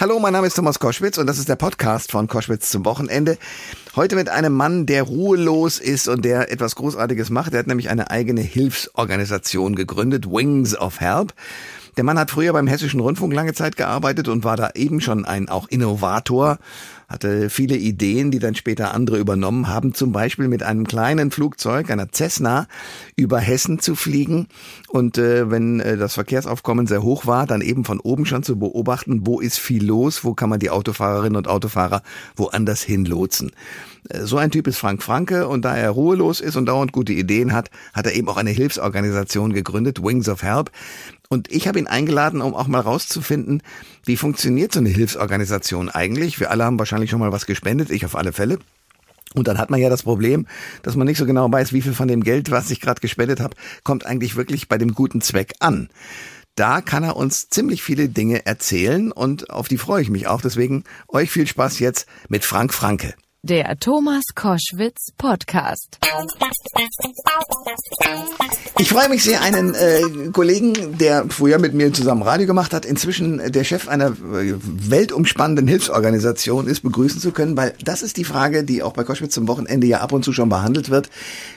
Hallo, mein Name ist Thomas Koschwitz und das ist der Podcast von Koschwitz zum Wochenende. Heute mit einem Mann, der ruhelos ist und der etwas Großartiges macht. Er hat nämlich eine eigene Hilfsorganisation gegründet, Wings of Help. Der Mann hat früher beim Hessischen Rundfunk lange Zeit gearbeitet und war da eben schon ein auch Innovator, hatte viele Ideen, die dann später andere übernommen haben, zum Beispiel mit einem kleinen Flugzeug, einer Cessna, über Hessen zu fliegen und äh, wenn äh, das Verkehrsaufkommen sehr hoch war, dann eben von oben schon zu beobachten, wo ist viel los, wo kann man die Autofahrerinnen und Autofahrer woanders hinlotsen. Äh, so ein Typ ist Frank Franke und da er ruhelos ist und dauernd gute Ideen hat, hat er eben auch eine Hilfsorganisation gegründet, Wings of Help. Und ich habe ihn eingeladen, um auch mal rauszufinden, wie funktioniert so eine Hilfsorganisation eigentlich. Wir alle haben wahrscheinlich schon mal was gespendet, ich auf alle Fälle. Und dann hat man ja das Problem, dass man nicht so genau weiß, wie viel von dem Geld, was ich gerade gespendet habe, kommt eigentlich wirklich bei dem guten Zweck an. Da kann er uns ziemlich viele Dinge erzählen und auf die freue ich mich auch. Deswegen euch viel Spaß jetzt mit Frank Franke. Der Thomas Koschwitz Podcast. Ich freue mich sehr, einen äh, Kollegen, der früher mit mir zusammen Radio gemacht hat, inzwischen der Chef einer äh, weltumspannenden Hilfsorganisation ist, begrüßen zu können, weil das ist die Frage, die auch bei Koschwitz zum Wochenende ja ab und zu schon behandelt wird.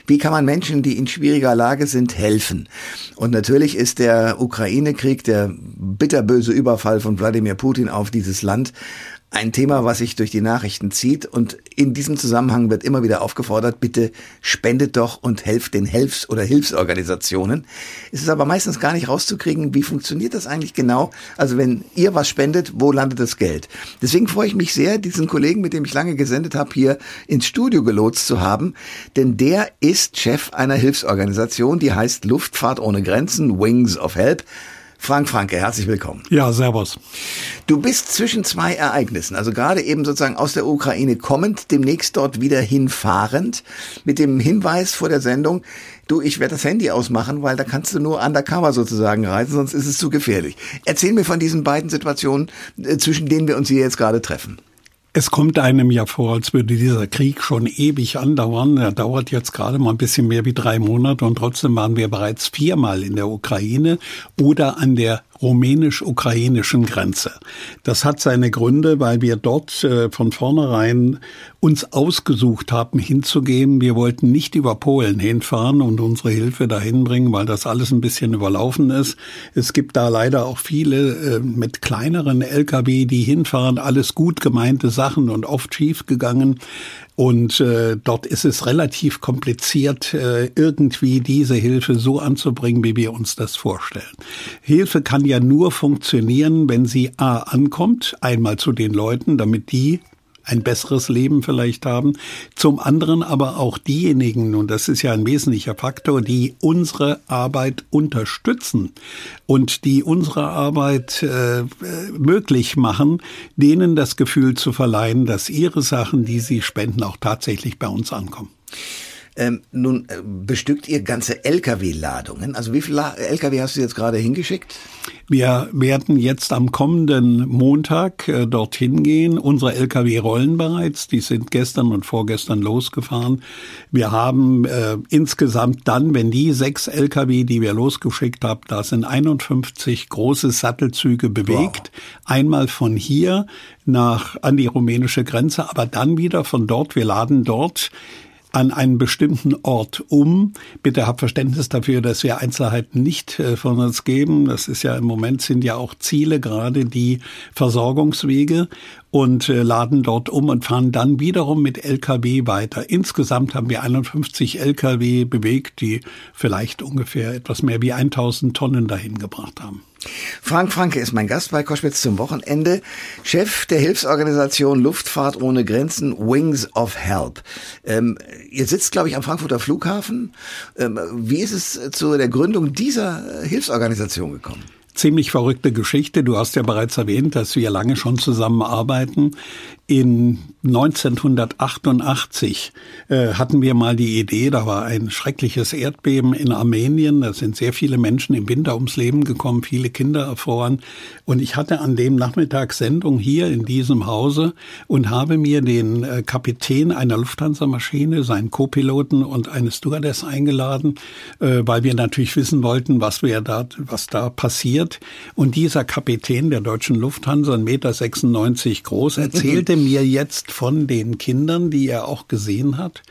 Wie kann man Menschen, die in schwieriger Lage sind, helfen? Und natürlich ist der Ukraine-Krieg, der bitterböse Überfall von Wladimir Putin auf dieses Land, ein Thema, was sich durch die Nachrichten zieht. Und in diesem Zusammenhang wird immer wieder aufgefordert, bitte spendet doch und helft den Hilfs- oder Hilfsorganisationen. Es ist aber meistens gar nicht rauszukriegen, wie funktioniert das eigentlich genau. Also wenn ihr was spendet, wo landet das Geld? Deswegen freue ich mich sehr, diesen Kollegen, mit dem ich lange gesendet habe, hier ins Studio gelotst zu haben. Denn der ist Chef einer Hilfsorganisation, die heißt Luftfahrt ohne Grenzen, Wings of Help. Frank Franke, herzlich willkommen. Ja, servus. Du bist zwischen zwei Ereignissen, also gerade eben sozusagen aus der Ukraine kommend, demnächst dort wieder hinfahrend, mit dem Hinweis vor der Sendung, du, ich werde das Handy ausmachen, weil da kannst du nur undercover sozusagen reisen, sonst ist es zu gefährlich. Erzähl mir von diesen beiden Situationen, äh, zwischen denen wir uns hier jetzt gerade treffen. Es kommt einem ja vor, als würde dieser Krieg schon ewig andauern. Er dauert jetzt gerade mal ein bisschen mehr wie drei Monate und trotzdem waren wir bereits viermal in der Ukraine oder an der rumänisch-ukrainischen Grenze. Das hat seine Gründe, weil wir dort äh, von vornherein uns ausgesucht haben, hinzugehen. Wir wollten nicht über Polen hinfahren und unsere Hilfe dahin bringen, weil das alles ein bisschen überlaufen ist. Es gibt da leider auch viele äh, mit kleineren Lkw, die hinfahren, alles gut gemeinte Sachen und oft schief gegangen. Und äh, dort ist es relativ kompliziert, äh, irgendwie diese Hilfe so anzubringen, wie wir uns das vorstellen. Hilfe kann ja nur funktionieren, wenn sie A ankommt, einmal zu den Leuten, damit die ein besseres Leben vielleicht haben. Zum anderen aber auch diejenigen, und das ist ja ein wesentlicher Faktor, die unsere Arbeit unterstützen und die unsere Arbeit äh, möglich machen, denen das Gefühl zu verleihen, dass ihre Sachen, die sie spenden, auch tatsächlich bei uns ankommen. Ähm, nun äh, bestückt ihr ganze Lkw-Ladungen. Also wie viele Lkw hast du jetzt gerade hingeschickt? Wir werden jetzt am kommenden Montag äh, dorthin gehen. Unsere Lkw rollen bereits. Die sind gestern und vorgestern losgefahren. Wir haben äh, insgesamt dann, wenn die sechs Lkw, die wir losgeschickt haben, da sind 51 große Sattelzüge bewegt. Wow. Einmal von hier nach an die rumänische Grenze, aber dann wieder von dort. Wir laden dort an einen bestimmten Ort um. Bitte habt Verständnis dafür, dass wir Einzelheiten nicht äh, von uns geben. Das ist ja im Moment sind ja auch Ziele gerade die Versorgungswege und äh, laden dort um und fahren dann wiederum mit LKW weiter. Insgesamt haben wir 51 LKW bewegt, die vielleicht ungefähr etwas mehr wie 1000 Tonnen dahin gebracht haben. Frank Franke ist mein Gast bei Koschwitz zum Wochenende, Chef der Hilfsorganisation Luftfahrt ohne Grenzen Wings of Help. Ähm, ihr sitzt, glaube ich, am Frankfurter Flughafen. Ähm, wie ist es zu der Gründung dieser Hilfsorganisation gekommen? ziemlich verrückte Geschichte. Du hast ja bereits erwähnt, dass wir lange schon zusammenarbeiten. In 1988 äh, hatten wir mal die Idee, da war ein schreckliches Erdbeben in Armenien. Da sind sehr viele Menschen im Winter ums Leben gekommen, viele Kinder erfroren. Und ich hatte an dem Nachmittag Sendung hier in diesem Hause und habe mir den äh, Kapitän einer Lufthansa-Maschine, seinen Co-Piloten und eine Stewardess eingeladen, äh, weil wir natürlich wissen wollten, was wir da, was da passiert. Und dieser Kapitän der deutschen Lufthansa, 1,96 Meter groß, erzählte mir jetzt von den Kindern, die er auch gesehen hat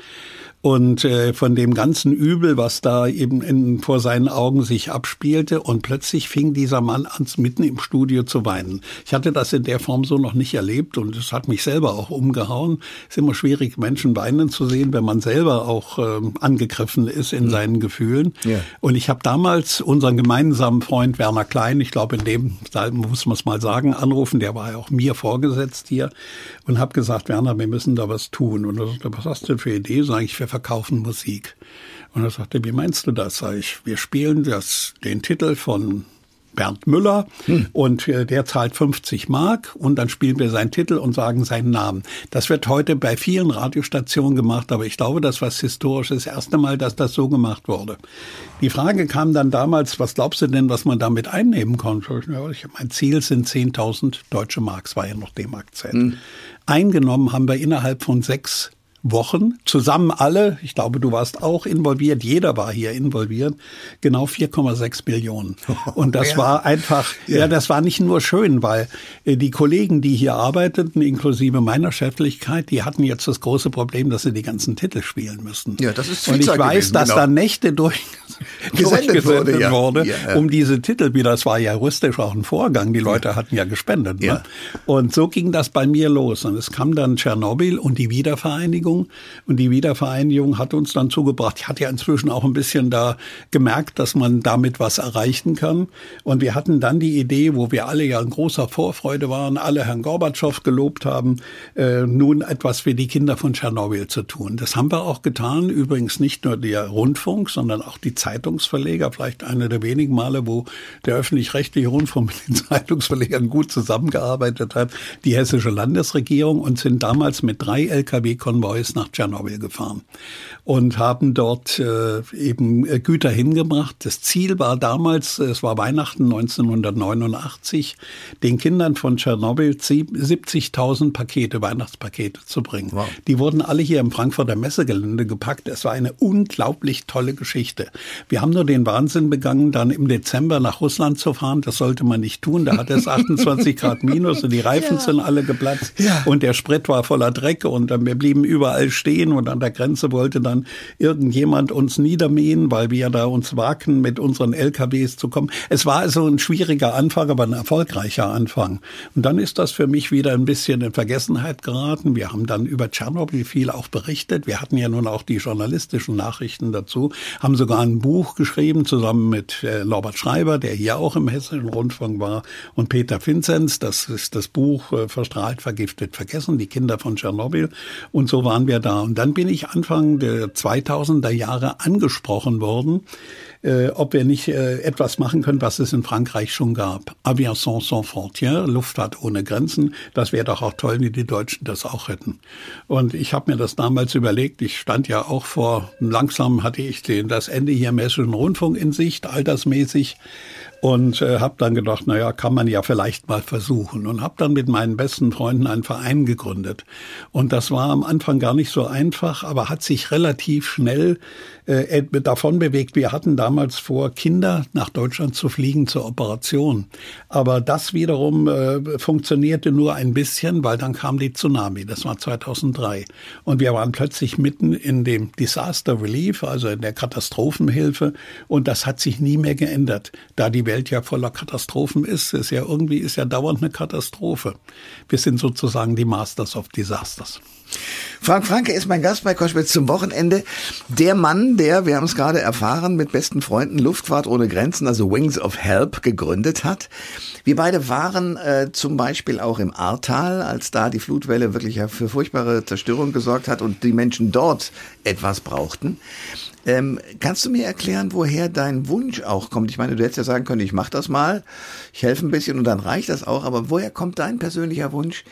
und äh, von dem ganzen Übel, was da eben in, vor seinen Augen sich abspielte. Und plötzlich fing dieser Mann an, mitten im Studio zu weinen. Ich hatte das in der Form so noch nicht erlebt und es hat mich selber auch umgehauen. Es ist immer schwierig, Menschen weinen zu sehen, wenn man selber auch äh, angegriffen ist in mhm. seinen Gefühlen. Ja. Und ich habe damals unseren gemeinsamen Freund Werner Klein, ich glaube in dem, da muss man es mal sagen, anrufen, der war ja auch mir vorgesetzt hier und habe gesagt, Werner, wir müssen da was tun. Und er sagte, was hast du für Idee? Sag ich, wir verkaufen Musik. Und er sagte, wie meinst du das? Sag ich, wir spielen das, den Titel von Bernd Müller hm. und äh, der zahlt 50 Mark und dann spielen wir seinen Titel und sagen seinen Namen. Das wird heute bei vielen Radiostationen gemacht, aber ich glaube, das war historisch das erste Mal, dass das so gemacht wurde. Die Frage kam dann damals, was glaubst du denn, was man damit einnehmen konnte? Ja, mein Ziel sind 10.000 deutsche Marks, war ja noch D-Mark-Zeit. Hm. Eingenommen haben wir innerhalb von sechs Wochen, zusammen alle, ich glaube, du warst auch involviert, jeder war hier involviert, genau 4,6 Millionen. Und das ja. war einfach, ja. ja. das war nicht nur schön, weil äh, die Kollegen, die hier arbeiteten, inklusive meiner Cheflichkeit, die hatten jetzt das große Problem, dass sie die ganzen Titel spielen müssten. Ja, das ist Und ich weiß, gewesen, dass genau. da Nächte durch, gesendet wurde, ja. wurde um diese Titel wieder, das war ja juristisch auch ein Vorgang, die Leute hatten ja gespendet. Ne? Und so ging das bei mir los. Und es kam dann Tschernobyl und die Wiedervereinigung Wiedervereinigung. Und die Wiedervereinigung hat uns dann zugebracht. Ich hatte ja inzwischen auch ein bisschen da gemerkt, dass man damit was erreichen kann. Und wir hatten dann die Idee, wo wir alle ja in großer Vorfreude waren, alle Herrn Gorbatschow gelobt haben, äh, nun etwas für die Kinder von Tschernobyl zu tun. Das haben wir auch getan. Übrigens nicht nur der Rundfunk, sondern auch die Zeitungsverleger. Vielleicht eine der wenigen Male, wo der öffentlich-rechtliche Rundfunk mit den Zeitungsverlegern gut zusammengearbeitet hat. Die hessische Landesregierung und sind damals mit drei Lkw-Konvois Neues nach Tschernobyl gefahren und haben dort äh, eben äh, Güter hingebracht. Das Ziel war damals, es war Weihnachten 1989, den Kindern von Tschernobyl 70.000 Pakete, Weihnachtspakete zu bringen. Wow. Die wurden alle hier im Frankfurter Messegelände gepackt. Es war eine unglaublich tolle Geschichte. Wir haben nur den Wahnsinn begangen, dann im Dezember nach Russland zu fahren. Das sollte man nicht tun. Da hat es 28 Grad minus und die Reifen ja. sind alle geplatzt ja. und der Sprit war voller Dreck und wir blieben überall überall stehen und an der Grenze wollte dann irgendjemand uns niedermähen, weil wir da uns wagten, mit unseren LKWs zu kommen. Es war also ein schwieriger Anfang, aber ein erfolgreicher Anfang. Und dann ist das für mich wieder ein bisschen in Vergessenheit geraten. Wir haben dann über Tschernobyl viel auch berichtet. Wir hatten ja nun auch die journalistischen Nachrichten dazu, haben sogar ein Buch geschrieben zusammen mit äh, Norbert Schreiber, der hier auch im Hessischen Rundfunk war, und Peter Vinzenz. Das ist das Buch äh, Verstrahlt, Vergiftet, Vergessen, die Kinder von Tschernobyl. Und so waren waren wir da. Und dann bin ich Anfang der 2000er Jahre angesprochen worden, äh, ob wir nicht äh, etwas machen können, was es in Frankreich schon gab. Aviation sans frontières, Luftfahrt ohne Grenzen. Das wäre doch auch toll, wenn die Deutschen das auch hätten. Und ich habe mir das damals überlegt. Ich stand ja auch vor, langsam hatte ich den, das Ende hier im Hessischen Rundfunk in Sicht, altersmäßig und äh, habe dann gedacht, na ja, kann man ja vielleicht mal versuchen und habe dann mit meinen besten Freunden einen Verein gegründet. Und das war am Anfang gar nicht so einfach, aber hat sich relativ schnell äh, davon bewegt. Wir hatten damals vor, Kinder nach Deutschland zu fliegen zur Operation. Aber das wiederum äh, funktionierte nur ein bisschen, weil dann kam die Tsunami. Das war 2003. Und wir waren plötzlich mitten in dem Disaster Relief, also in der Katastrophenhilfe. Und das hat sich nie mehr geändert. Da die Welt ja voller Katastrophen ist, ist ja irgendwie, ist ja dauernd eine Katastrophe. Wir sind sozusagen die Masters of Disasters. Frank Franke ist mein Gast bei Koschwitz zum Wochenende. Der Mann, der, wir haben es gerade erfahren, mit besten Freunden Luftfahrt ohne Grenzen, also Wings of Help, gegründet hat. Wir beide waren äh, zum Beispiel auch im Ahrtal, als da die Flutwelle wirklich für furchtbare Zerstörung gesorgt hat und die Menschen dort etwas brauchten. Ähm, kannst du mir erklären, woher dein Wunsch auch kommt? Ich meine, du hättest ja sagen können, ich mache das mal, ich helfe ein bisschen und dann reicht das auch, aber woher kommt dein persönlicher Wunsch,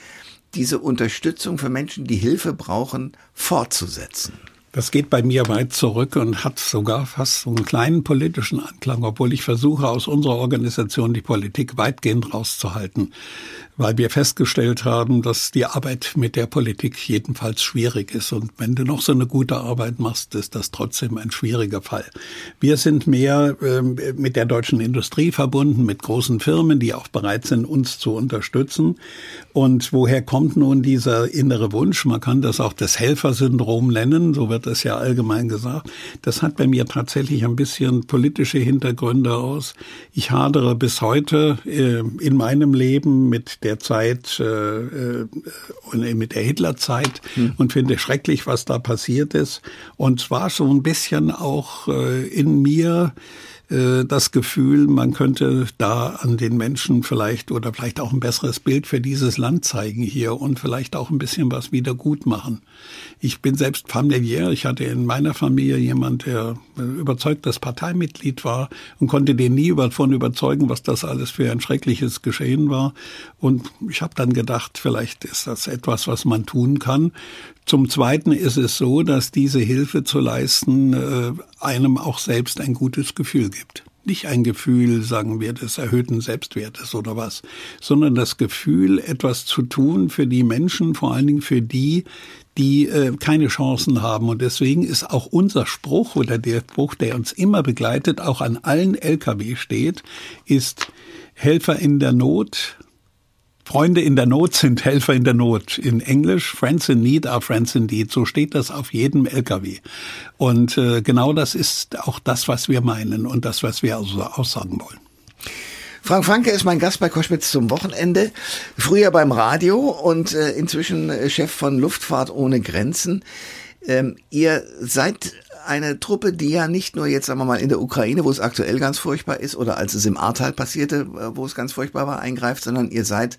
diese Unterstützung für Menschen, die Hilfe brauchen, fortzusetzen? Das geht bei mir weit zurück und hat sogar fast einen kleinen politischen Anklang, obwohl ich versuche, aus unserer Organisation die Politik weitgehend rauszuhalten weil wir festgestellt haben, dass die Arbeit mit der Politik jedenfalls schwierig ist. Und wenn du noch so eine gute Arbeit machst, ist das trotzdem ein schwieriger Fall. Wir sind mehr äh, mit der deutschen Industrie verbunden, mit großen Firmen, die auch bereit sind, uns zu unterstützen. Und woher kommt nun dieser innere Wunsch? Man kann das auch das Helfersyndrom nennen, so wird es ja allgemein gesagt. Das hat bei mir tatsächlich ein bisschen politische Hintergründe aus. Ich hadere bis heute äh, in meinem Leben mit der der Zeit äh, äh, mit der Hitlerzeit hm. und finde schrecklich, was da passiert ist. Und zwar so ein bisschen auch äh, in mir äh, das Gefühl, man könnte da an den Menschen vielleicht oder vielleicht auch ein besseres Bild für dieses Land zeigen hier und vielleicht auch ein bisschen was wieder gut machen. Ich bin selbst familiär. Ich hatte in meiner Familie jemand, der überzeugtes Parteimitglied war und konnte den nie davon überzeugen, was das alles für ein schreckliches Geschehen war. Und ich habe dann gedacht, vielleicht ist das etwas, was man tun kann. Zum Zweiten ist es so, dass diese Hilfe zu leisten äh, einem auch selbst ein gutes Gefühl gibt nicht ein Gefühl, sagen wir, des erhöhten Selbstwertes oder was, sondern das Gefühl, etwas zu tun für die Menschen, vor allen Dingen für die, die äh, keine Chancen haben. Und deswegen ist auch unser Spruch oder der Spruch, der uns immer begleitet, auch an allen Lkw steht, ist Helfer in der Not. Freunde in der Not sind Helfer in der Not. In Englisch, Friends in Need are Friends indeed. So steht das auf jedem LKW. Und äh, genau das ist auch das, was wir meinen und das, was wir also aussagen wollen. Frank Franke ist mein Gast bei Koschwitz zum Wochenende. Früher beim Radio und äh, inzwischen äh, Chef von Luftfahrt ohne Grenzen. Ähm, ihr seid eine Truppe, die ja nicht nur jetzt, sagen wir mal, in der Ukraine, wo es aktuell ganz furchtbar ist, oder als es im Ahrtal passierte, äh, wo es ganz furchtbar war, eingreift, sondern ihr seid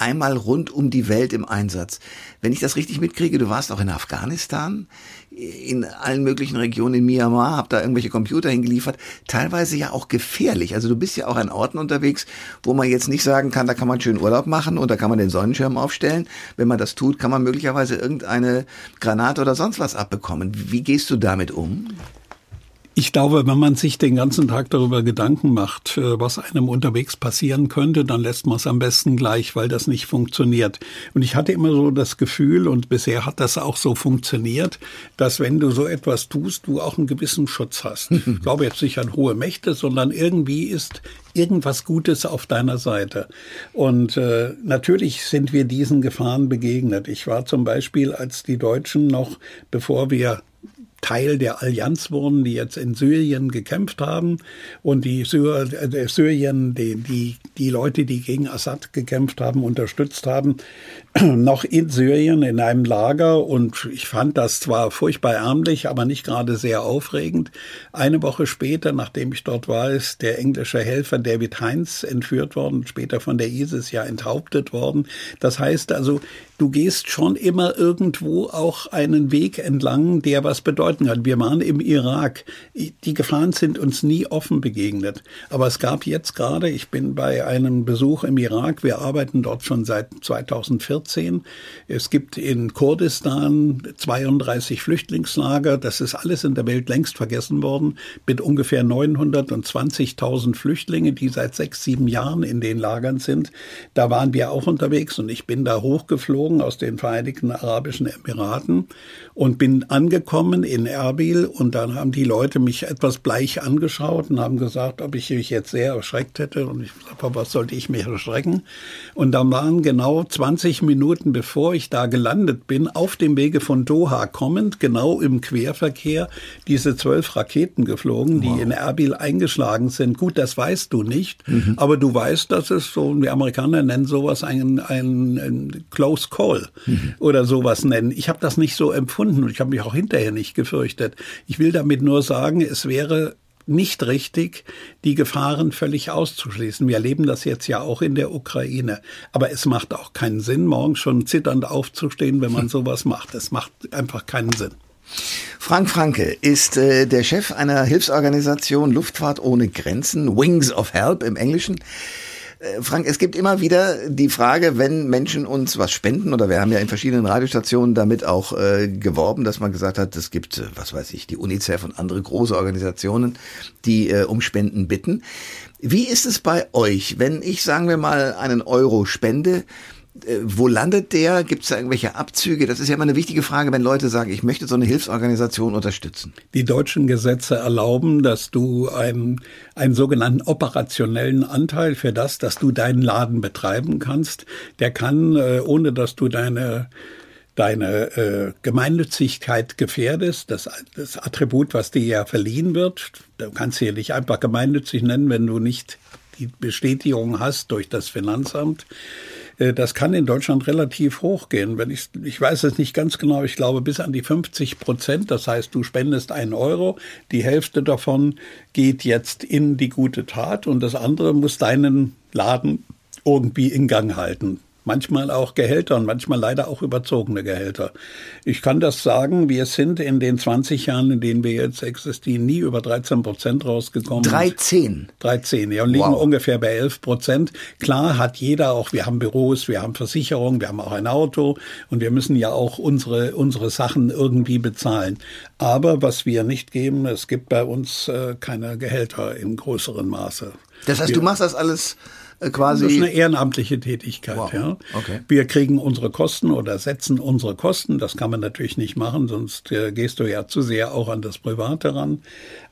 einmal rund um die Welt im Einsatz. Wenn ich das richtig mitkriege, du warst auch in Afghanistan, in allen möglichen Regionen in Myanmar, hab da irgendwelche Computer hingeliefert, teilweise ja auch gefährlich. Also du bist ja auch an Orten unterwegs, wo man jetzt nicht sagen kann, da kann man schön Urlaub machen und da kann man den Sonnenschirm aufstellen. Wenn man das tut, kann man möglicherweise irgendeine Granate oder sonst was abbekommen. Wie gehst du damit um? Ich glaube, wenn man sich den ganzen Tag darüber Gedanken macht, äh, was einem unterwegs passieren könnte, dann lässt man es am besten gleich, weil das nicht funktioniert. Und ich hatte immer so das Gefühl, und bisher hat das auch so funktioniert, dass wenn du so etwas tust, du auch einen gewissen Schutz hast. Ich glaube jetzt nicht an hohe Mächte, sondern irgendwie ist irgendwas Gutes auf deiner Seite. Und äh, natürlich sind wir diesen Gefahren begegnet. Ich war zum Beispiel, als die Deutschen noch, bevor wir Teil der Allianz wurden, die jetzt in Syrien gekämpft haben. Und die Syr äh, Syrien, die, die, die Leute, die gegen Assad gekämpft haben, unterstützt haben, noch in Syrien in einem Lager und ich fand das zwar furchtbar ärmlich, aber nicht gerade sehr aufregend. Eine Woche später, nachdem ich dort war, ist der englische Helfer David Heinz entführt worden, später von der ISIS ja enthauptet worden. Das heißt also, du gehst schon immer irgendwo auch einen Weg entlang, der was bedeuten kann. Wir waren im Irak. Die Gefahren sind uns nie offen begegnet. Aber es gab jetzt gerade, ich bin bei einem Besuch im Irak, wir arbeiten dort schon seit 2014. Es gibt in Kurdistan 32 Flüchtlingslager. Das ist alles in der Welt längst vergessen worden, mit ungefähr 920.000 Flüchtlingen, die seit sechs, sieben Jahren in den Lagern sind. Da waren wir auch unterwegs und ich bin da hochgeflogen geflogen aus den Vereinigten Arabischen Emiraten und bin angekommen in Erbil und dann haben die Leute mich etwas bleich angeschaut und haben gesagt, ob ich mich jetzt sehr erschreckt hätte und ich sagte, was sollte ich mich erschrecken? Und dann waren genau 20 Minuten bevor ich da gelandet bin, auf dem Wege von Doha kommend, genau im Querverkehr, diese zwölf Raketen geflogen, wow. die in Erbil eingeschlagen sind. Gut, das weißt du nicht, mhm. aber du weißt, dass es so, die Amerikaner nennen sowas ein, ein, ein Close Call Call mhm. oder sowas nennen. Ich habe das nicht so empfunden und ich habe mich auch hinterher nicht gefürchtet. Ich will damit nur sagen, es wäre nicht richtig, die Gefahren völlig auszuschließen. Wir erleben das jetzt ja auch in der Ukraine. Aber es macht auch keinen Sinn, morgens schon zitternd aufzustehen, wenn man sowas macht. Es macht einfach keinen Sinn. Frank Franke ist äh, der Chef einer Hilfsorganisation Luftfahrt ohne Grenzen, Wings of Help im Englischen. Äh, Frank, es gibt immer wieder die Frage, wenn Menschen uns was spenden, oder wir haben ja in verschiedenen Radiostationen damit auch äh, geworben, dass man gesagt hat, es gibt, äh, was weiß ich, die UNICEF und andere große Organisationen, die äh, um Spenden bitten. Wie ist es bei euch, wenn ich, sagen wir mal, einen Euro spende? Äh, wo landet der? Gibt es da irgendwelche Abzüge? Das ist ja immer eine wichtige Frage, wenn Leute sagen, ich möchte so eine Hilfsorganisation unterstützen. Die deutschen Gesetze erlauben, dass du einen, einen sogenannten operationellen Anteil für das, dass du deinen Laden betreiben kannst, der kann, äh, ohne dass du deine deine äh, Gemeinnützigkeit gefährdest, das, das Attribut, was dir ja verliehen wird, du kannst hier nicht einfach gemeinnützig nennen, wenn du nicht die Bestätigung hast durch das Finanzamt. Äh, das kann in Deutschland relativ hoch gehen. Wenn ich, ich weiß es nicht ganz genau, ich glaube bis an die 50 Prozent. Das heißt, du spendest einen Euro, die Hälfte davon geht jetzt in die gute Tat und das andere muss deinen Laden irgendwie in Gang halten manchmal auch Gehälter und manchmal leider auch überzogene Gehälter. Ich kann das sagen, wir sind in den 20 Jahren, in denen wir jetzt existieren, nie über 13 Prozent rausgekommen. 13? 13, ja, und liegen wow. ungefähr bei 11 Prozent. Klar hat jeder auch, wir haben Büros, wir haben Versicherungen, wir haben auch ein Auto und wir müssen ja auch unsere, unsere Sachen irgendwie bezahlen. Aber was wir nicht geben, es gibt bei uns äh, keine Gehälter im größeren Maße. Das heißt, wir, du machst das alles quasi. Das ist eine ehrenamtliche Tätigkeit, wow. ja. Okay. Wir kriegen unsere Kosten oder setzen unsere Kosten. Das kann man natürlich nicht machen, sonst äh, gehst du ja zu sehr auch an das Private ran.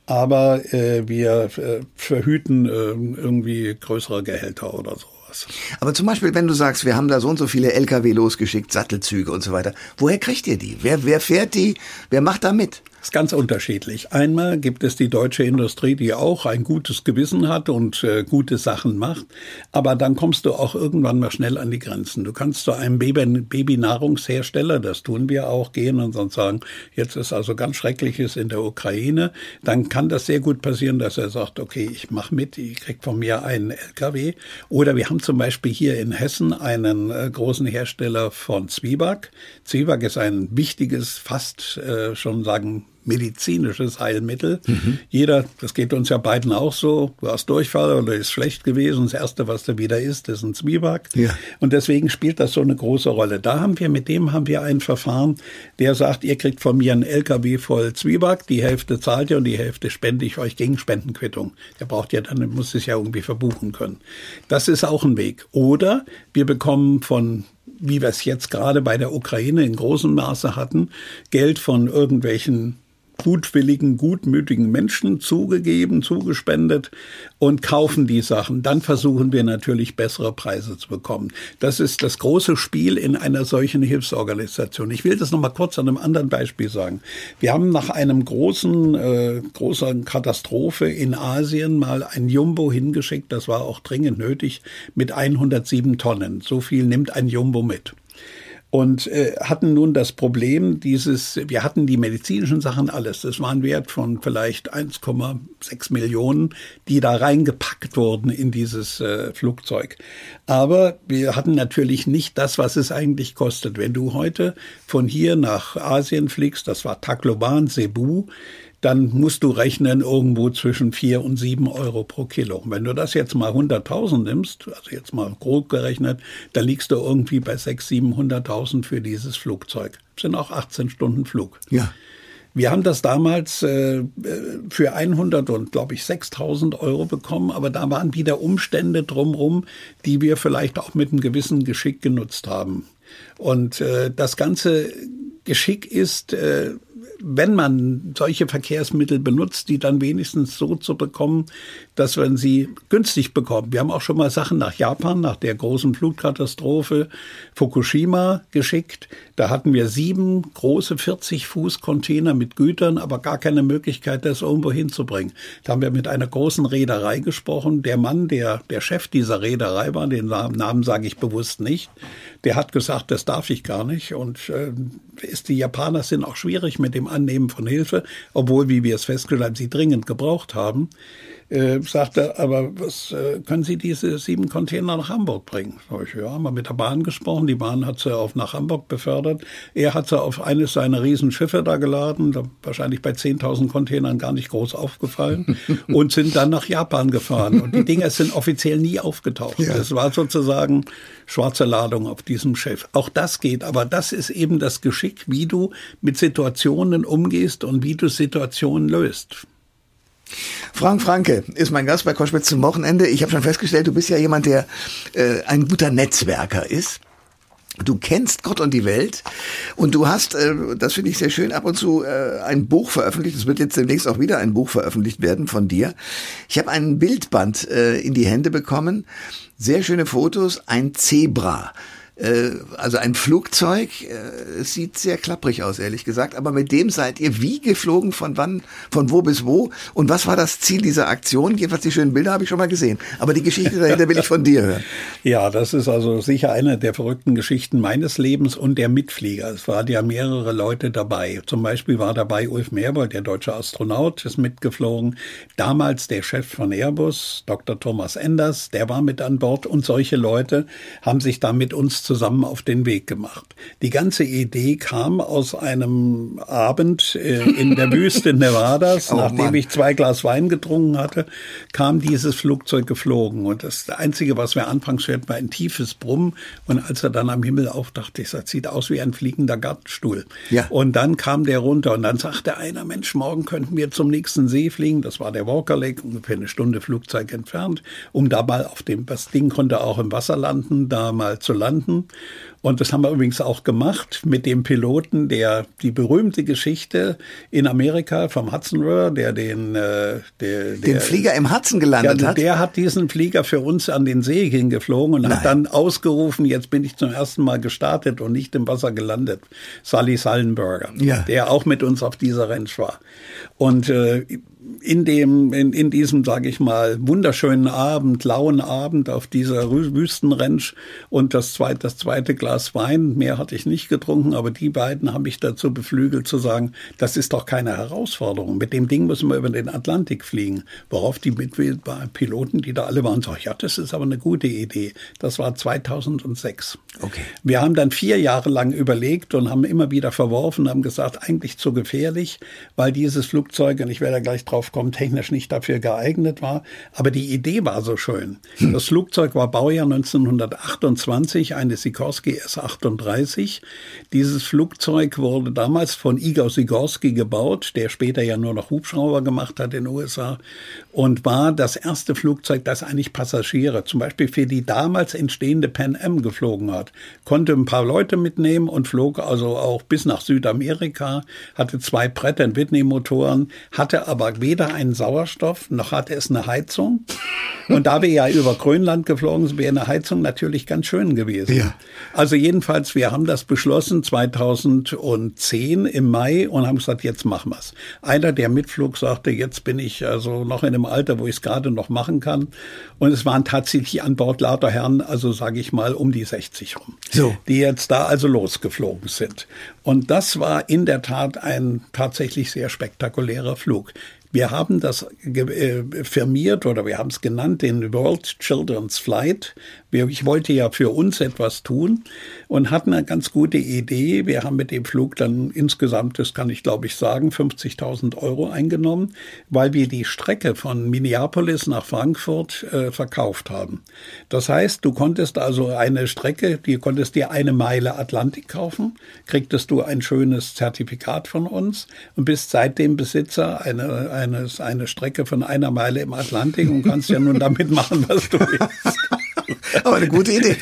Aber äh, wir äh, verhüten äh, irgendwie größere Gehälter oder sowas. Aber zum Beispiel, wenn du sagst, wir haben da so und so viele LKW losgeschickt, Sattelzüge und so weiter, woher kriegt ihr die? Wer, wer fährt die? Wer macht da mit? Ist ganz unterschiedlich. Einmal gibt es die deutsche Industrie, die auch ein gutes Gewissen hat und äh, gute Sachen macht. Aber dann kommst du auch irgendwann mal schnell an die Grenzen. Du kannst zu einem Baby Babynahrungshersteller, das tun wir auch, gehen und sonst sagen, jetzt ist also ganz Schreckliches in der Ukraine. Dann kann das sehr gut passieren, dass er sagt, okay, ich mache mit, ich krieg von mir einen LKW. Oder wir haben zum Beispiel hier in Hessen einen äh, großen Hersteller von Zwieback. Zwieback ist ein wichtiges, fast äh, schon sagen medizinisches Heilmittel. Mhm. Jeder, das geht uns ja beiden auch so, du hast Durchfall oder ist schlecht gewesen, das Erste, was da wieder ist, ist ein Zwieback. Ja. Und deswegen spielt das so eine große Rolle. Da haben wir, mit dem haben wir ein Verfahren, der sagt, ihr kriegt von mir einen LKW voll Zwieback, die Hälfte zahlt ihr und die Hälfte spende ich euch gegen Spendenquittung. Der braucht ja dann, muss es ja irgendwie verbuchen können. Das ist auch ein Weg. Oder wir bekommen von wie wir es jetzt gerade bei der Ukraine in großem Maße hatten, Geld von irgendwelchen gutwilligen, gutmütigen Menschen zugegeben, zugespendet und kaufen die Sachen. Dann versuchen wir natürlich bessere Preise zu bekommen. Das ist das große Spiel in einer solchen Hilfsorganisation. Ich will das noch mal kurz an einem anderen Beispiel sagen. Wir haben nach einem großen, äh, großen Katastrophe in Asien mal ein Jumbo hingeschickt. Das war auch dringend nötig mit 107 Tonnen. So viel nimmt ein Jumbo mit und äh, hatten nun das Problem dieses, wir hatten die medizinischen Sachen alles, das war ein Wert von vielleicht 1,6 Millionen, die da reingepackt wurden in dieses äh, Flugzeug. Aber wir hatten natürlich nicht das, was es eigentlich kostet. Wenn du heute von hier nach Asien fliegst, das war Tacloban, Cebu, dann musst du rechnen irgendwo zwischen vier und sieben Euro pro Kilo. Wenn du das jetzt mal 100.000 nimmst, also jetzt mal grob gerechnet, dann liegst du irgendwie bei 600.000, 700.000 für dieses Flugzeug. Das sind auch 18 Stunden Flug. Ja. Wir haben das damals äh, für 100 und glaube ich 6000 Euro bekommen, aber da waren wieder Umstände drumherum, die wir vielleicht auch mit einem gewissen Geschick genutzt haben. Und äh, das ganze Geschick ist, äh, wenn man solche Verkehrsmittel benutzt, die dann wenigstens so zu bekommen, dass man sie günstig bekommt. Wir haben auch schon mal Sachen nach Japan, nach der großen Flutkatastrophe Fukushima geschickt. Da hatten wir sieben große 40 Fuß Container mit Gütern, aber gar keine Möglichkeit, das irgendwo hinzubringen. Da haben wir mit einer großen Reederei gesprochen. Der Mann, der der Chef dieser Reederei war, den Namen sage ich bewusst nicht, der hat gesagt, das darf ich gar nicht. Und äh, ist, die Japaner sind auch schwierig mit dem Annehmen von Hilfe, obwohl, wie wir es festgestellt haben, sie dringend gebraucht haben. Äh, sagte, aber was äh, können Sie diese sieben Container nach Hamburg bringen? Sag ich, ja, haben wir mit der Bahn gesprochen. Die Bahn hat sie auf nach Hamburg befördert. Er hat sie auf eines seiner Riesenschiffe da geladen, da wahrscheinlich bei 10.000 Containern gar nicht groß aufgefallen und sind dann nach Japan gefahren. Und die Dinger sind offiziell nie aufgetaucht. Ja. Das war sozusagen schwarze Ladung auf diesem Schiff. Auch das geht, aber das ist eben das Geschick, wie du mit Situationen umgehst und wie du Situationen löst. Frank Franke ist mein Gast bei Koschwitz zum Wochenende. Ich habe schon festgestellt, du bist ja jemand, der äh, ein guter Netzwerker ist. Du kennst Gott und die Welt und du hast, äh, das finde ich sehr schön, ab und zu äh, ein Buch veröffentlicht. Es wird jetzt demnächst auch wieder ein Buch veröffentlicht werden von dir. Ich habe ein Bildband äh, in die Hände bekommen. Sehr schöne Fotos, ein Zebra. Äh, also ein Flugzeug, äh, es sieht sehr klapprig aus, ehrlich gesagt, aber mit dem seid ihr wie geflogen, von wann, von wo bis wo und was war das Ziel dieser Aktion? Jedenfalls die schönen Bilder habe ich schon mal gesehen, aber die Geschichte dahinter will ich von dir hören. Ja, das ist also sicher eine der verrückten Geschichten meines Lebens und der Mitflieger. Es waren ja mehrere Leute dabei. Zum Beispiel war dabei Ulf Merbold, der deutsche Astronaut, ist mitgeflogen. Damals der Chef von Airbus, Dr. Thomas Enders, der war mit an Bord und solche Leute haben sich da mit uns zusammen auf den Weg gemacht. Die ganze Idee kam aus einem Abend äh, in der Wüste Nevadas, oh, nachdem Mann. ich zwei Glas Wein getrunken hatte, kam dieses Flugzeug geflogen. Und das Einzige, was wir anfangs hörten, war ein tiefes Brummen. Und als er dann am Himmel aufdachte, ich sagte, sieht aus wie ein fliegender Gartenstuhl. Ja. Und dann kam der runter und dann sagte einer, Mensch, morgen könnten wir zum nächsten See fliegen. Das war der Walker Lake, ungefähr eine Stunde Flugzeug entfernt, um da mal auf dem, das Ding konnte auch im Wasser landen, da mal zu landen. Und das haben wir übrigens auch gemacht mit dem Piloten, der die berühmte Geschichte in Amerika vom Hudson River, der den äh, der, den der, Flieger im Hudson gelandet der, hat. Der hat diesen Flieger für uns an den See hingeflogen und Nein. hat dann ausgerufen: Jetzt bin ich zum ersten Mal gestartet und nicht im Wasser gelandet. Sally Sullenberger, ja. der auch mit uns auf dieser Ranch war. Und äh, in dem, in, in diesem, sage ich mal, wunderschönen Abend, lauen Abend auf dieser Wüstenrensch und das zweite, das zweite Glas Wein, mehr hatte ich nicht getrunken, aber die beiden haben mich dazu beflügelt zu sagen, das ist doch keine Herausforderung. Mit dem Ding müssen wir über den Atlantik fliegen. Worauf die Piloten, die da alle waren, sagen, ja, das ist aber eine gute Idee. Das war 2006. Okay. Wir haben dann vier Jahre lang überlegt und haben immer wieder verworfen, haben gesagt, eigentlich zu gefährlich, weil dieses Flugzeug, und ich werde gleich drauf draufkommen, technisch nicht dafür geeignet war. Aber die Idee war so schön. Hm. Das Flugzeug war Baujahr 1928, eine Sikorsky S-38. Dieses Flugzeug wurde damals von Igor Sikorsky gebaut, der später ja nur noch Hubschrauber gemacht hat in den USA und war das erste Flugzeug, das eigentlich Passagiere, zum Beispiel für die damals entstehende Pan Am geflogen hat. Konnte ein paar Leute mitnehmen und flog also auch bis nach Südamerika, hatte zwei Pratt Whitney Motoren, hatte aber weder einen Sauerstoff noch hatte es eine Heizung. Und da wir ja über Grönland geflogen sind, wäre eine Heizung natürlich ganz schön gewesen. Ja. Also jedenfalls, wir haben das beschlossen 2010 im Mai und haben gesagt, jetzt machen wir's. Einer, der mitflog, sagte, jetzt bin ich also noch in einem Alter, wo ich es gerade noch machen kann. Und es waren tatsächlich an Bord lauter Herren, also sage ich mal um die 60 rum, so. die jetzt da also losgeflogen sind. Und das war in der Tat ein tatsächlich sehr spektakulärer Flug. Wir haben das äh, firmiert oder wir haben es genannt, den World Children's Flight. Ich wollte ja für uns etwas tun und hatten eine ganz gute Idee. Wir haben mit dem Flug dann insgesamt, das kann ich glaube ich sagen, 50.000 Euro eingenommen, weil wir die Strecke von Minneapolis nach Frankfurt äh, verkauft haben. Das heißt, du konntest also eine Strecke, die konntest dir eine Meile Atlantik kaufen, kriegtest du ein schönes Zertifikat von uns und bist seitdem Besitzer einer eine, eine Strecke von einer Meile im Atlantik und kannst ja nun damit machen, was du willst. Aber eine gute Idee.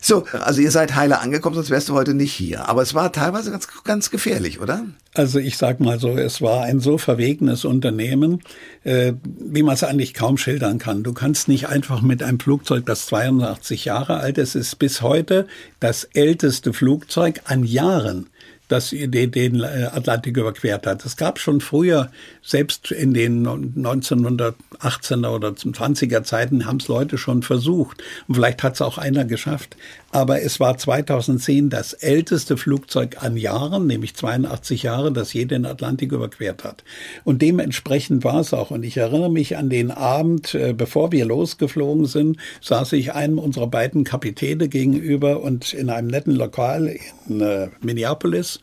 So, also ihr seid heile angekommen, sonst wärst du heute nicht hier. Aber es war teilweise ganz, ganz gefährlich, oder? Also ich sag mal so, es war ein so verwegenes Unternehmen, äh, wie man es eigentlich kaum schildern kann. Du kannst nicht einfach mit einem Flugzeug, das 82 Jahre alt ist, ist bis heute das älteste Flugzeug an Jahren das den, den äh, Atlantik überquert hat. Es gab schon früher, selbst in den 1918er oder 20er Zeiten, haben es Leute schon versucht. Und vielleicht hat es auch einer geschafft. Aber es war 2010 das älteste Flugzeug an Jahren, nämlich 82 Jahre, das je den Atlantik überquert hat. Und dementsprechend war es auch. Und ich erinnere mich an den Abend, äh, bevor wir losgeflogen sind, saß ich einem unserer beiden Kapitäne gegenüber und in einem netten Lokal in äh, Minneapolis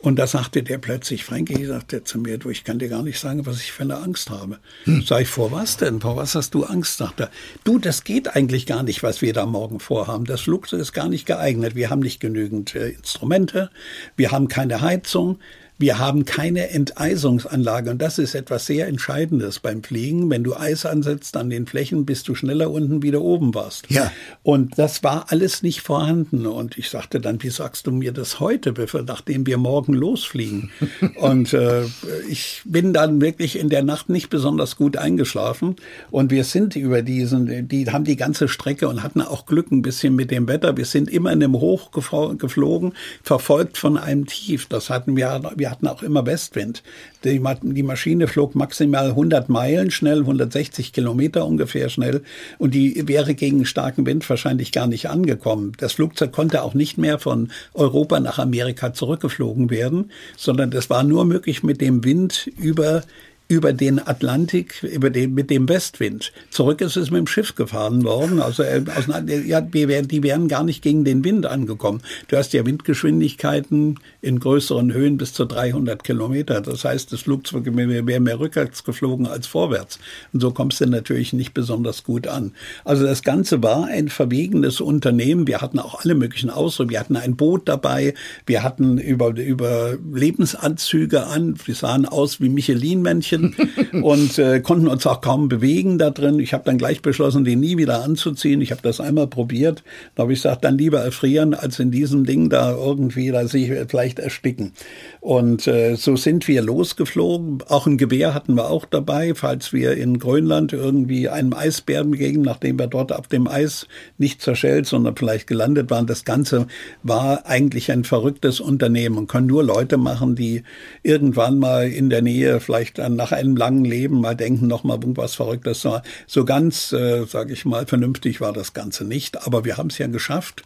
und da sagte der plötzlich, Frankie, sagte zu mir, du, ich kann dir gar nicht sagen, was ich für eine Angst habe. Hm. Sag ich, vor was denn? Vor was hast du Angst? Sagt er, du, das geht eigentlich gar nicht, was wir da morgen vorhaben. Das Flugzeug ist gar nicht geeignet. Wir haben nicht genügend äh, Instrumente. Wir haben keine Heizung. Wir haben keine Enteisungsanlage und das ist etwas sehr Entscheidendes beim Fliegen. Wenn du Eis ansetzt an den Flächen, bist du schneller unten wieder oben warst. Ja. Und das war alles nicht vorhanden. Und ich sagte dann, wie sagst du mir das heute, nachdem wir morgen losfliegen? und äh, ich bin dann wirklich in der Nacht nicht besonders gut eingeschlafen. Und wir sind über diesen, die haben die ganze Strecke und hatten auch Glück ein bisschen mit dem Wetter. Wir sind immer in einem Hoch geflogen, verfolgt von einem Tief. Das hatten wir, wir hatten auch immer Westwind. Die, die, Maschine flog maximal 100 Meilen schnell, 160 Kilometer ungefähr schnell und die wäre gegen starken Wind wahrscheinlich gar nicht angekommen. Das Flugzeug konnte auch nicht mehr von Europa nach Amerika zurückgeflogen werden, sondern das war nur möglich mit dem Wind über über den Atlantik, über den, mit dem Westwind. Zurück ist es mit dem Schiff gefahren worden. Also äh, aus, ja, die, wären, die wären gar nicht gegen den Wind angekommen. Du hast ja Windgeschwindigkeiten in größeren Höhen bis zu 300 Kilometer. Das heißt, das Flugzeug wäre mehr rückwärts geflogen als vorwärts. Und so kommst du natürlich nicht besonders gut an. Also das Ganze war ein verwegenes Unternehmen. Wir hatten auch alle möglichen Ausrüstung. Wir hatten ein Boot dabei. Wir hatten über, über Lebensanzüge an. Wir sahen aus wie Michelin-Männchen Mädchen und äh, konnten uns auch kaum bewegen da drin. Ich habe dann gleich beschlossen, den nie wieder anzuziehen. Ich habe das einmal probiert. Da habe ich gesagt, dann lieber erfrieren, als in diesem Ding da irgendwie da sich vielleicht ersticken. Und äh, so sind wir losgeflogen. Auch ein Gewehr hatten wir auch dabei, falls wir in Grönland irgendwie einem Eisbären begegnen, nachdem wir dort auf dem Eis nicht zerschellt, sondern vielleicht gelandet waren. Das Ganze war eigentlich ein verrücktes Unternehmen und können nur Leute machen, die irgendwann mal in der Nähe vielleicht nach nach einem langen Leben mal denken, noch mal irgendwas Verrücktes. So ganz, äh, sage ich mal, vernünftig war das Ganze nicht. Aber wir haben es ja geschafft.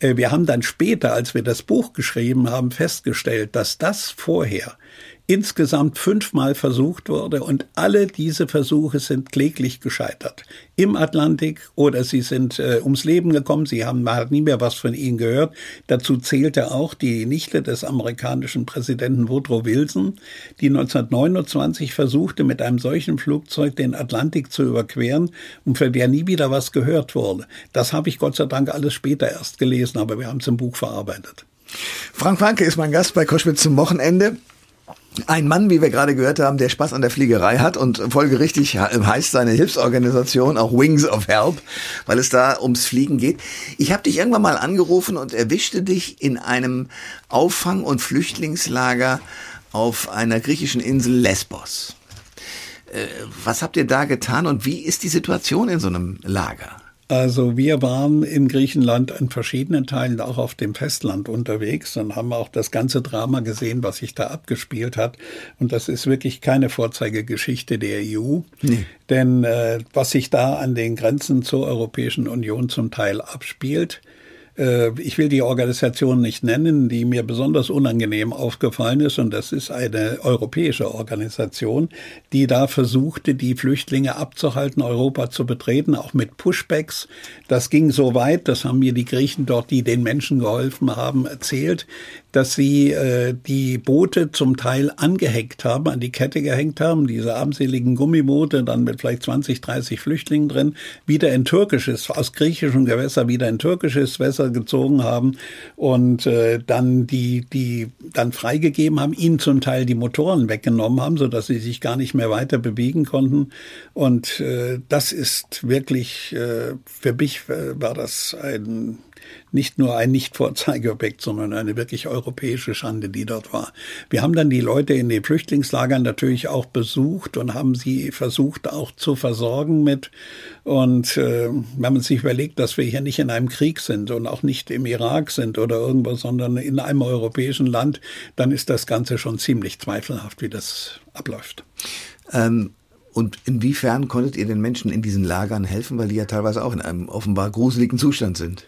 Äh, wir haben dann später, als wir das Buch geschrieben haben, festgestellt, dass das vorher insgesamt fünfmal versucht wurde und alle diese Versuche sind kläglich gescheitert. Im Atlantik oder sie sind äh, ums Leben gekommen, sie haben, hat nie mehr was von ihnen gehört. Dazu zählte auch die Nichte des amerikanischen Präsidenten Woodrow Wilson, die 1929 versuchte, mit einem solchen Flugzeug den Atlantik zu überqueren und für der nie wieder was gehört wurde. Das habe ich Gott sei Dank alles später erst gelesen, aber wir haben es im Buch verarbeitet. Frank Franke ist mein Gast bei Koschwitz zum Wochenende. Ein Mann, wie wir gerade gehört haben, der Spaß an der Fliegerei hat und folgerichtig heißt seine Hilfsorganisation auch Wings of Help, weil es da ums Fliegen geht. Ich habe dich irgendwann mal angerufen und erwischte dich in einem Auffang- und Flüchtlingslager auf einer griechischen Insel Lesbos. Äh, was habt ihr da getan und wie ist die Situation in so einem Lager? Also wir waren in Griechenland in verschiedenen Teilen auch auf dem Festland unterwegs und haben auch das ganze Drama gesehen, was sich da abgespielt hat. Und das ist wirklich keine Vorzeigegeschichte der EU. Nee. Denn äh, was sich da an den Grenzen zur Europäischen Union zum Teil abspielt, ich will die Organisation nicht nennen, die mir besonders unangenehm aufgefallen ist, und das ist eine europäische Organisation, die da versuchte, die Flüchtlinge abzuhalten, Europa zu betreten, auch mit Pushbacks. Das ging so weit, das haben mir die Griechen dort, die den Menschen geholfen haben, erzählt, dass sie äh, die Boote zum Teil angehängt haben, an die Kette gehängt haben, diese armseligen Gummiboote, dann mit vielleicht 20, 30 Flüchtlingen drin, wieder in türkisches, aus griechischem Gewässer wieder in türkisches Wässer gezogen haben und äh, dann die, die dann freigegeben haben, ihnen zum Teil die Motoren weggenommen haben, so dass sie sich gar nicht mehr weiter bewegen konnten. Und äh, das ist wirklich, äh, für mich äh, war das ein nicht nur ein Nicht-Vorzeigeobjekt, sondern eine wirklich europäische Schande, die dort war. Wir haben dann die Leute in den Flüchtlingslagern natürlich auch besucht und haben sie versucht auch zu versorgen mit. Und äh, wenn man sich überlegt, dass wir hier nicht in einem Krieg sind und auch nicht im Irak sind oder irgendwo, sondern in einem europäischen Land, dann ist das Ganze schon ziemlich zweifelhaft, wie das abläuft. Ähm und inwiefern konntet ihr den Menschen in diesen Lagern helfen, weil die ja teilweise auch in einem offenbar gruseligen Zustand sind?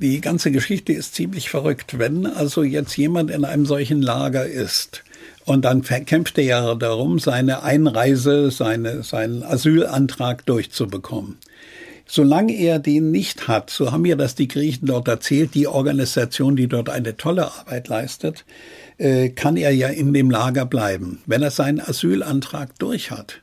Die ganze Geschichte ist ziemlich verrückt. Wenn also jetzt jemand in einem solchen Lager ist und dann kämpft er ja darum, seine Einreise, seine, seinen Asylantrag durchzubekommen. Solange er den nicht hat, so haben mir das die Griechen dort erzählt, die Organisation, die dort eine tolle Arbeit leistet, äh, kann er ja in dem Lager bleiben. Wenn er seinen Asylantrag durch hat,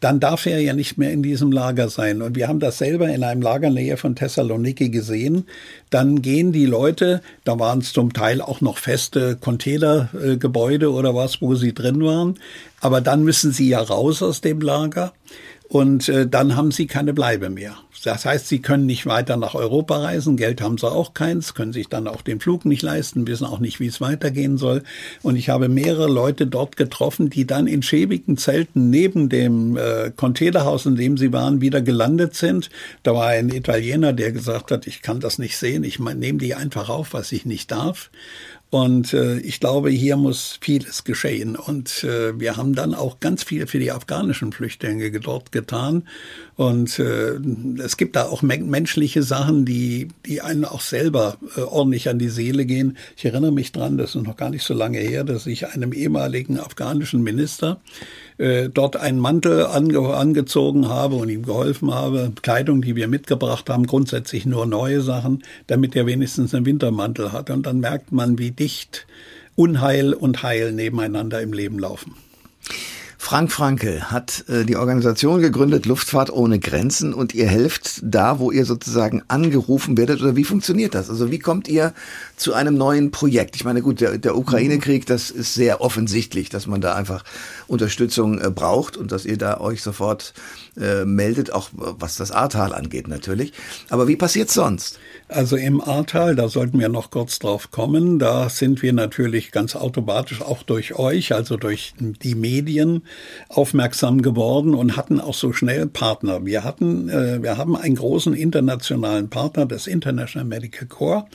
dann darf er ja nicht mehr in diesem Lager sein. Und wir haben das selber in einem Lager Nähe von Thessaloniki gesehen. Dann gehen die Leute, da waren es zum Teil auch noch feste Containergebäude oder was, wo sie drin waren. Aber dann müssen sie ja raus aus dem Lager und äh, dann haben sie keine Bleibe mehr. Das heißt, sie können nicht weiter nach Europa reisen, Geld haben sie auch keins, können sich dann auch den Flug nicht leisten, wissen auch nicht, wie es weitergehen soll. Und ich habe mehrere Leute dort getroffen, die dann in schäbigen Zelten neben dem äh, Containerhaus, in dem sie waren, wieder gelandet sind. Da war ein Italiener, der gesagt hat, ich kann das nicht sehen, ich nehme die einfach auf, was ich nicht darf. Und äh, ich glaube, hier muss vieles geschehen. Und äh, wir haben dann auch ganz viel für die afghanischen Flüchtlinge dort getan. Und äh, es gibt da auch menschliche Sachen, die, die einen auch selber äh, ordentlich an die Seele gehen. Ich erinnere mich dran, das ist noch gar nicht so lange her, dass ich einem ehemaligen afghanischen Minister äh, dort einen Mantel ange angezogen habe und ihm geholfen habe. Kleidung, die wir mitgebracht haben, grundsätzlich nur neue Sachen, damit er wenigstens einen Wintermantel hat. Und dann merkt man, wie dicht Unheil und Heil nebeneinander im Leben laufen. Frank Franke hat äh, die Organisation gegründet, Luftfahrt ohne Grenzen, und ihr helft da, wo ihr sozusagen angerufen werdet, oder wie funktioniert das? Also wie kommt ihr zu einem neuen Projekt? Ich meine, gut, der, der Ukraine-Krieg, das ist sehr offensichtlich, dass man da einfach Unterstützung äh, braucht und dass ihr da euch sofort äh, meldet, auch was das Ahrtal angeht natürlich. Aber wie passiert sonst? Also im Ahrtal, da sollten wir noch kurz drauf kommen, da sind wir natürlich ganz automatisch auch durch euch, also durch die Medien aufmerksam geworden und hatten auch so schnell Partner. Wir hatten, äh, wir haben einen großen internationalen Partner, das International Medical Corps.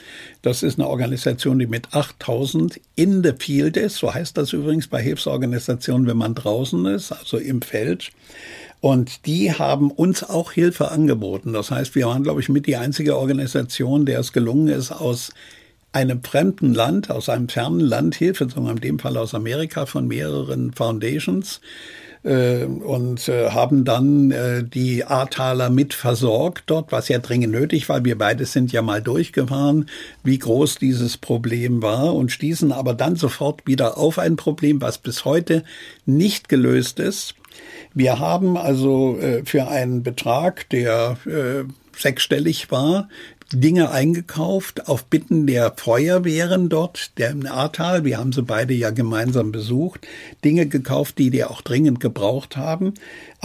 Das ist eine Organisation, die mit 8000 in the field ist. So heißt das übrigens bei Hilfsorganisationen, wenn man draußen ist, also im Feld. Und die haben uns auch Hilfe angeboten. Das heißt, wir waren, glaube ich, mit die einzige Organisation, der es gelungen ist, aus einem fremden Land, aus einem fernen Land Hilfe, sondern in dem Fall aus Amerika von mehreren Foundations und äh, haben dann äh, die Ahrtaler mit versorgt dort, was ja dringend nötig war. Wir beide sind ja mal durchgefahren, wie groß dieses Problem war und stießen aber dann sofort wieder auf ein Problem, was bis heute nicht gelöst ist. Wir haben also äh, für einen Betrag, der äh, sechsstellig war, Dinge eingekauft auf Bitten der Feuerwehren dort, der im Ahrtal. Wir haben sie beide ja gemeinsam besucht. Dinge gekauft, die die auch dringend gebraucht haben.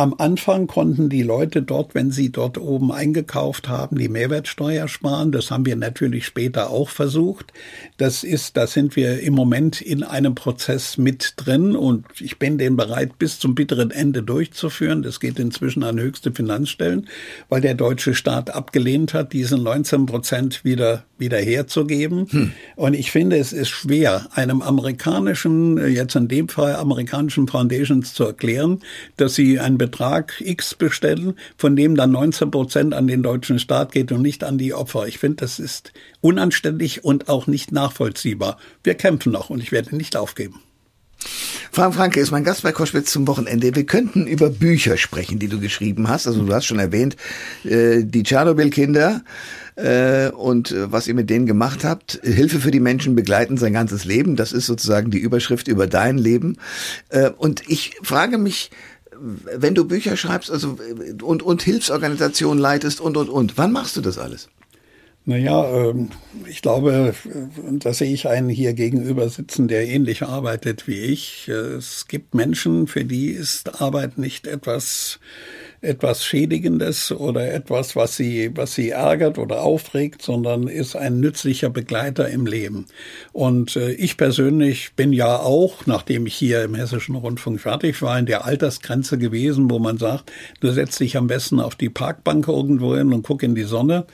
Am Anfang konnten die Leute dort, wenn sie dort oben eingekauft haben, die Mehrwertsteuer sparen. Das haben wir natürlich später auch versucht. Das ist, da sind wir im Moment in einem Prozess mit drin und ich bin den bereit, bis zum bitteren Ende durchzuführen. Das geht inzwischen an höchste Finanzstellen, weil der deutsche Staat abgelehnt hat, diese 19 Prozent wieder, wieder herzugeben. Hm. Und ich finde, es ist schwer, einem amerikanischen, jetzt in dem Fall amerikanischen Foundations zu erklären, dass sie ein Betrag X bestellen, von dem dann 19 Prozent an den deutschen Staat geht und nicht an die Opfer. Ich finde, das ist unanständig und auch nicht nachvollziehbar. Wir kämpfen noch und ich werde nicht aufgeben. Frank Franke ist mein Gast bei Koschwitz zum Wochenende. Wir könnten über Bücher sprechen, die du geschrieben hast. Also du hast schon erwähnt, äh, die Tschernobyl-Kinder äh, und äh, was ihr mit denen gemacht habt. Hilfe für die Menschen begleiten sein ganzes Leben. Das ist sozusagen die Überschrift über dein Leben. und ich frage mich, wenn du Bücher schreibst also und, und Hilfsorganisationen leitest und, und, und, wann machst du das alles? Naja, ähm, ich glaube, da sehe ich einen hier gegenüber sitzen, der ähnlich arbeitet wie ich. Es gibt Menschen, für die ist Arbeit nicht etwas etwas Schädigendes oder etwas, was sie, was sie ärgert oder aufregt, sondern ist ein nützlicher Begleiter im Leben. Und äh, ich persönlich bin ja auch, nachdem ich hier im Hessischen Rundfunk fertig war, in der Altersgrenze gewesen, wo man sagt, du setzt dich am besten auf die Parkbank irgendwo hin und guck in die Sonne.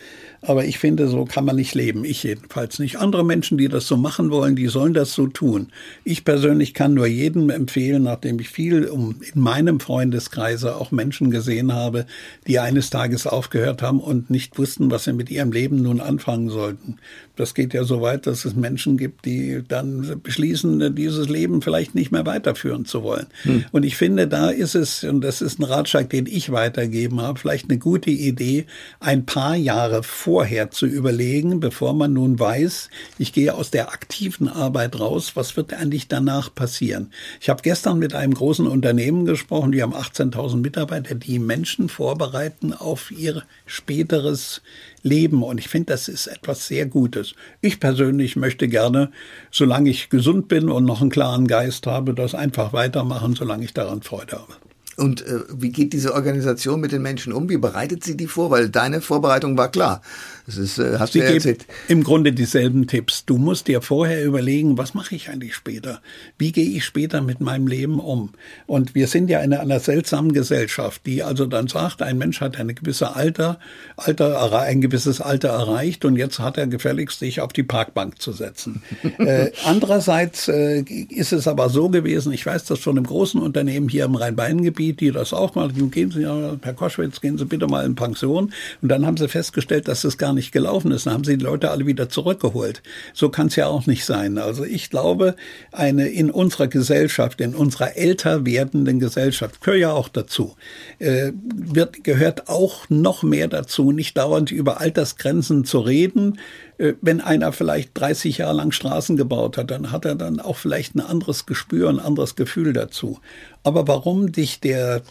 Aber ich finde, so kann man nicht leben. Ich jedenfalls nicht. Andere Menschen, die das so machen wollen, die sollen das so tun. Ich persönlich kann nur jedem empfehlen, nachdem ich viel in meinem Freundeskreise auch Menschen gesehen habe, die eines Tages aufgehört haben und nicht wussten, was sie mit ihrem Leben nun anfangen sollten. Das geht ja so weit, dass es Menschen gibt, die dann beschließen, dieses Leben vielleicht nicht mehr weiterführen zu wollen. Hm. Und ich finde, da ist es, und das ist ein Ratschlag, den ich weitergeben habe, vielleicht eine gute Idee, ein paar Jahre vorher zu überlegen, bevor man nun weiß, ich gehe aus der aktiven Arbeit raus, was wird eigentlich danach passieren? Ich habe gestern mit einem großen Unternehmen gesprochen, die haben 18.000 Mitarbeiter, die Menschen vorbereiten auf ihr späteres leben. Und ich finde, das ist etwas sehr Gutes. Ich persönlich möchte gerne, solange ich gesund bin und noch einen klaren Geist habe, das einfach weitermachen, solange ich daran Freude habe. Und äh, wie geht diese Organisation mit den Menschen um? Wie bereitet sie die vor? Weil deine Vorbereitung war klar. Das ist, äh, hast sie du ja erzählt. Im Grunde dieselben Tipps. Du musst dir vorher überlegen, was mache ich eigentlich später? Wie gehe ich später mit meinem Leben um? Und wir sind ja in einer seltsamen Gesellschaft, die also dann sagt, ein Mensch hat eine gewisse Alter, Alter, ein gewisses Alter erreicht und jetzt hat er gefälligst sich auf die Parkbank zu setzen. äh, andererseits äh, ist es aber so gewesen, ich weiß das von einem großen Unternehmen hier im Rhein-Main-Gebiet, die, die das auch mal, gehen Sie, Herr Koschwitz, gehen Sie bitte mal in Pension. Und dann haben sie festgestellt, dass das gar nicht gelaufen ist. Dann haben sie die Leute alle wieder zurückgeholt. So kann es ja auch nicht sein. Also ich glaube, eine in unserer Gesellschaft, in unserer älter werdenden Gesellschaft, gehört ja auch dazu, äh, wird, gehört auch noch mehr dazu, nicht dauernd über Altersgrenzen zu reden, wenn einer vielleicht 30 Jahre lang Straßen gebaut hat, dann hat er dann auch vielleicht ein anderes Gespür, ein anderes Gefühl dazu. Aber warum dich der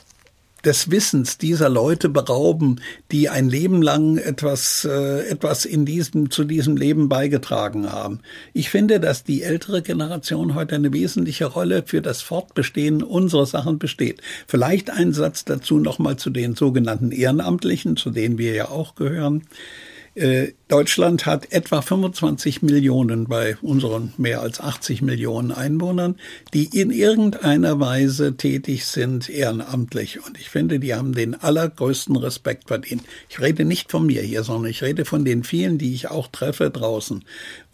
des Wissens dieser Leute berauben, die ein Leben lang etwas, äh, etwas in diesem, zu diesem Leben beigetragen haben. Ich finde, dass die ältere Generation heute eine wesentliche Rolle für das Fortbestehen unserer Sachen besteht. Vielleicht ein Satz dazu nochmal zu den sogenannten Ehrenamtlichen, zu denen wir ja auch gehören. Äh, Deutschland hat etwa 25 Millionen bei unseren mehr als 80 Millionen Einwohnern, die in irgendeiner Weise tätig sind ehrenamtlich. Und ich finde, die haben den allergrößten Respekt verdient. Ich rede nicht von mir hier, sondern ich rede von den vielen, die ich auch treffe draußen.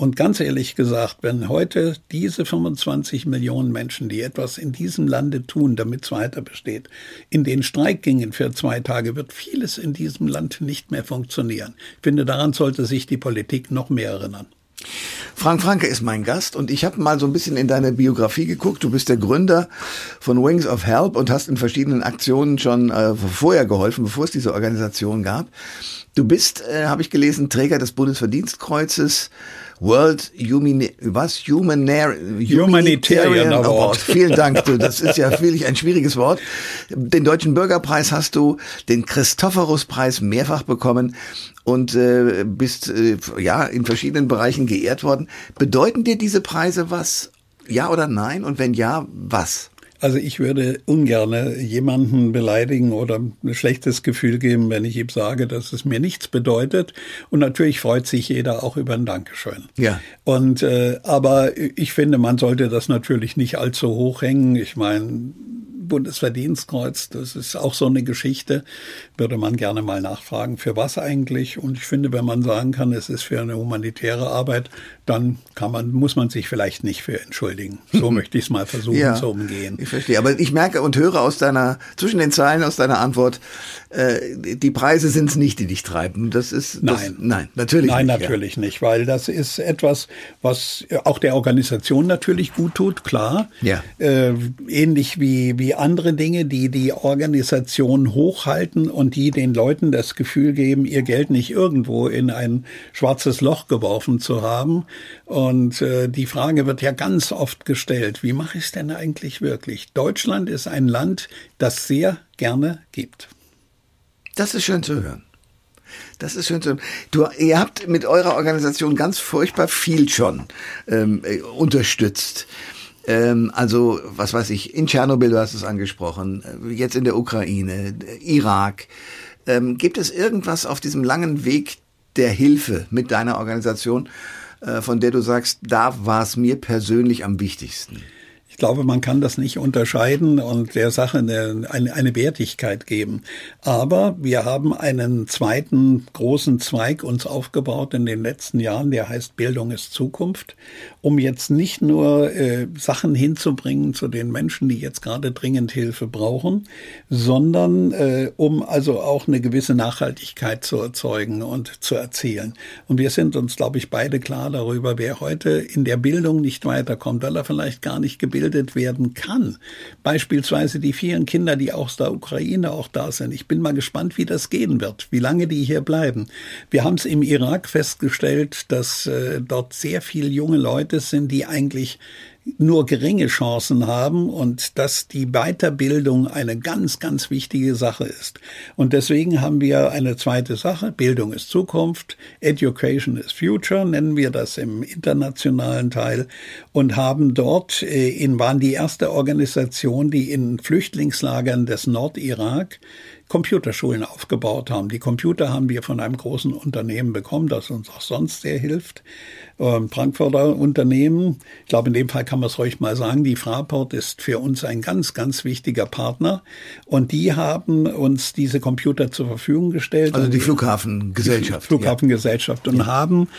Und ganz ehrlich gesagt, wenn heute diese 25 Millionen Menschen, die etwas in diesem Lande tun, damit es weiter besteht, in den Streik gingen für zwei Tage, wird vieles in diesem Land nicht mehr funktionieren. Ich finde, daran sollte sich die Politik noch mehr erinnern. Frank Franke ist mein Gast und ich habe mal so ein bisschen in deine Biografie geguckt. Du bist der Gründer von Wings of Help und hast in verschiedenen Aktionen schon äh, vorher geholfen, bevor es diese Organisation gab. Du bist, äh, habe ich gelesen, Träger des Bundesverdienstkreuzes, World Humani was? Humanar Humanitarian Award. Award. Vielen Dank. Du, das ist ja wirklich ein schwieriges Wort. Den Deutschen Bürgerpreis hast du, den Christophorus-Preis mehrfach bekommen und äh, bist äh, ja in verschiedenen Bereichen geehrt worden. Bedeuten dir diese Preise was? Ja oder nein? Und wenn ja, was? Also ich würde ungerne jemanden beleidigen oder ein schlechtes Gefühl geben, wenn ich ihm sage, dass es mir nichts bedeutet. Und natürlich freut sich jeder auch über ein Dankeschön. Ja. Und äh, aber ich finde, man sollte das natürlich nicht allzu hoch hängen. Ich meine, Bundesverdienstkreuz, das ist auch so eine Geschichte, würde man gerne mal nachfragen, für was eigentlich? Und ich finde, wenn man sagen kann, es ist für eine humanitäre Arbeit, dann kann man, muss man sich vielleicht nicht für entschuldigen. So möchte ich es mal versuchen ja, zu umgehen. Ich verstehe. Aber ich merke und höre aus deiner, zwischen den Zeilen aus deiner Antwort, äh, die Preise sind es nicht, die dich treiben. Das ist, das, nein. Nein, natürlich nein, nicht. Nein, natürlich ja. nicht, weil das ist etwas, was auch der Organisation natürlich gut tut, klar. Ja. Äh, ähnlich wie, wie andere Dinge, die die Organisation hochhalten und die den Leuten das Gefühl geben, ihr Geld nicht irgendwo in ein schwarzes Loch geworfen zu haben. Und äh, die Frage wird ja ganz oft gestellt, wie mache ich es denn eigentlich wirklich? Deutschland ist ein Land, das sehr gerne gibt. Das ist schön zu hören. Das ist schön zu hören. Du, ihr habt mit eurer Organisation ganz furchtbar viel schon ähm, äh, unterstützt. Ähm, also, was weiß ich, in Tschernobyl, du hast es angesprochen, äh, jetzt in der Ukraine, Irak. Ähm, gibt es irgendwas auf diesem langen Weg der Hilfe mit deiner Organisation, äh, von der du sagst, da war es mir persönlich am wichtigsten? Ich glaube, man kann das nicht unterscheiden und der Sache eine, eine, Wertigkeit geben. Aber wir haben einen zweiten großen Zweig uns aufgebaut in den letzten Jahren, der heißt Bildung ist Zukunft, um jetzt nicht nur äh, Sachen hinzubringen zu den Menschen, die jetzt gerade dringend Hilfe brauchen, sondern äh, um also auch eine gewisse Nachhaltigkeit zu erzeugen und zu erzielen. Und wir sind uns, glaube ich, beide klar darüber, wer heute in der Bildung nicht weiterkommt, weil er vielleicht gar nicht gebildet gebildet werden kann. Beispielsweise die vielen Kinder, die aus der Ukraine auch da sind. Ich bin mal gespannt, wie das gehen wird, wie lange die hier bleiben. Wir haben es im Irak festgestellt, dass äh, dort sehr viele junge Leute sind, die eigentlich nur geringe Chancen haben und dass die Weiterbildung eine ganz, ganz wichtige Sache ist. Und deswegen haben wir eine zweite Sache. Bildung ist Zukunft. Education is Future, nennen wir das im internationalen Teil und haben dort äh, in, waren die erste Organisation, die in Flüchtlingslagern des Nordirak Computerschulen aufgebaut haben. Die Computer haben wir von einem großen Unternehmen bekommen, das uns auch sonst sehr hilft. Ähm, Frankfurter Unternehmen. Ich glaube, in dem Fall kann man es ruhig mal sagen. Die Fraport ist für uns ein ganz, ganz wichtiger Partner. Und die haben uns diese Computer zur Verfügung gestellt. Also die Flughafengesellschaft. Die Flughafengesellschaft ja. und ja. haben